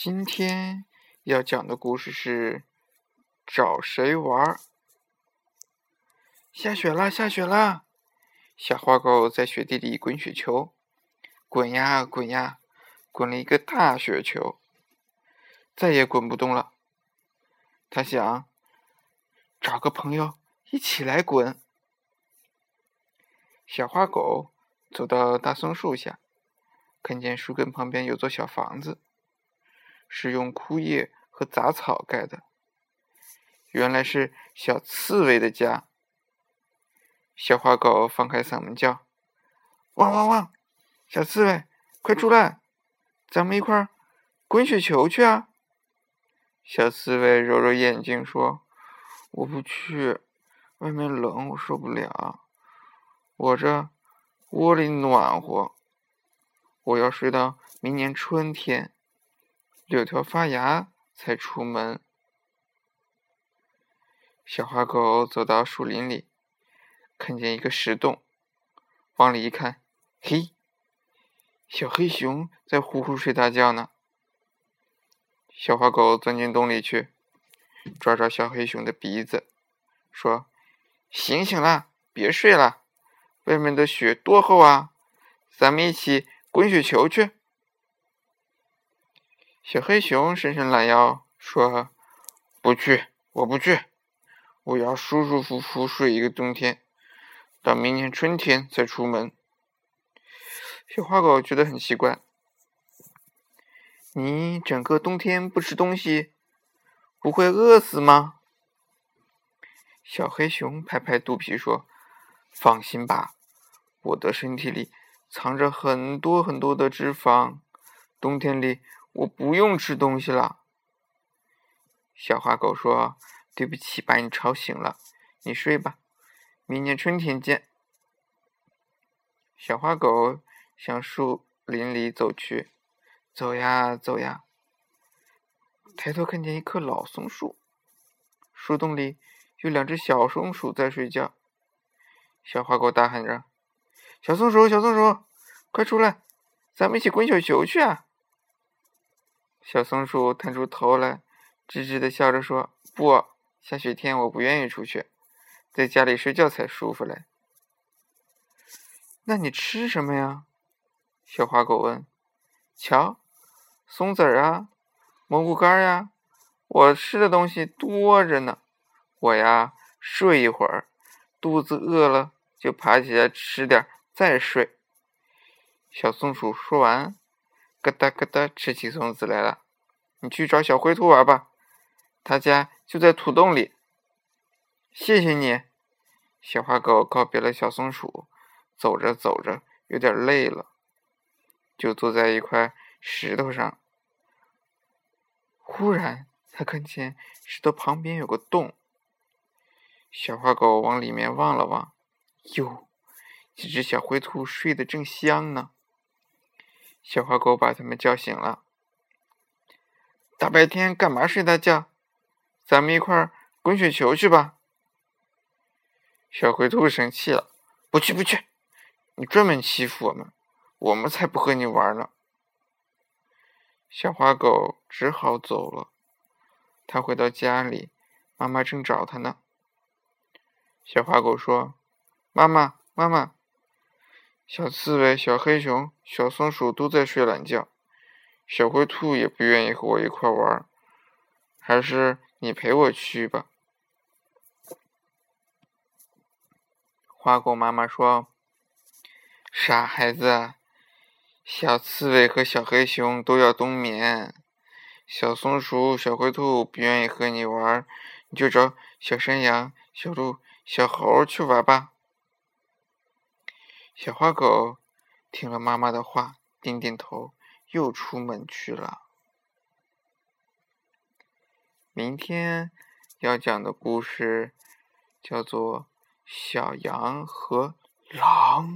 今天要讲的故事是找谁玩？下雪啦，下雪啦！小花狗在雪地里滚雪球，滚呀滚呀，滚了一个大雪球，再也滚不动了。他想找个朋友一起来滚。小花狗走到大松树下，看见树根旁边有座小房子。是用枯叶和杂草盖的，原来是小刺猬的家。小花狗放开嗓门叫：“汪汪汪！小刺猬，快出来，咱们一块儿滚雪球去啊！”小刺猬揉揉眼睛说：“我不去，外面冷，我受不了。我这窝里暖和，我要睡到明年春天。”柳条发芽才出门。小花狗走到树林里，看见一个石洞，往里一看，嘿，小黑熊在呼呼睡大觉呢。小花狗钻进洞里去，抓抓小黑熊的鼻子，说：“醒醒啦，别睡了，外面的雪多厚啊，咱们一起滚雪球去。”小黑熊伸伸懒腰，说：“不去，我不去，我要舒舒服服睡一个冬天，到明年春天再出门。”小花狗觉得很奇怪：“你整个冬天不吃东西，不会饿死吗？”小黑熊拍拍肚皮说：“放心吧，我的身体里藏着很多很多的脂肪，冬天里。”我不用吃东西了，小花狗说：“对不起，把你吵醒了，你睡吧，明年春天见。”小花狗向树林里走去，走呀走呀，抬头看见一棵老松树，树洞里有两只小松鼠在睡觉。小花狗大喊着：“小松鼠，小松鼠，快出来，咱们一起滚雪球去啊！”小松鼠探出头来，吱吱的笑着说：“不，下雪天我不愿意出去，在家里睡觉才舒服嘞。”“那你吃什么呀？”小花狗问。“瞧，松子儿啊，蘑菇干呀，我吃的东西多着呢。我呀，睡一会儿，肚子饿了就爬起来吃点，再睡。”小松鼠说完。咯哒咯哒，吃起松子来了。你去找小灰兔玩吧，他家就在土洞里。谢谢你，小花狗告别了小松鼠，走着走着有点累了，就坐在一块石头上。忽然，他看见石头旁边有个洞，小花狗往里面望了望，哟，几只小灰兔睡得正香呢。小花狗把他们叫醒了。大白天干嘛睡大觉？咱们一块儿滚雪球去吧。小灰兔生气了：“不去不去！你专门欺负我们，我们才不和你玩呢。”小花狗只好走了。它回到家里，妈妈正找它呢。小花狗说：“妈妈，妈妈。”小刺猬、小黑熊、小松鼠都在睡懒觉，小灰兔也不愿意和我一块玩，还是你陪我去吧。花狗妈妈说：“傻孩子，小刺猬和小黑熊都要冬眠，小松鼠、小灰兔不愿意和你玩，你就找小山羊、小鹿、小猴去玩吧。”小花狗听了妈妈的话，点点头，又出门去了。明天要讲的故事叫做《小羊和狼》。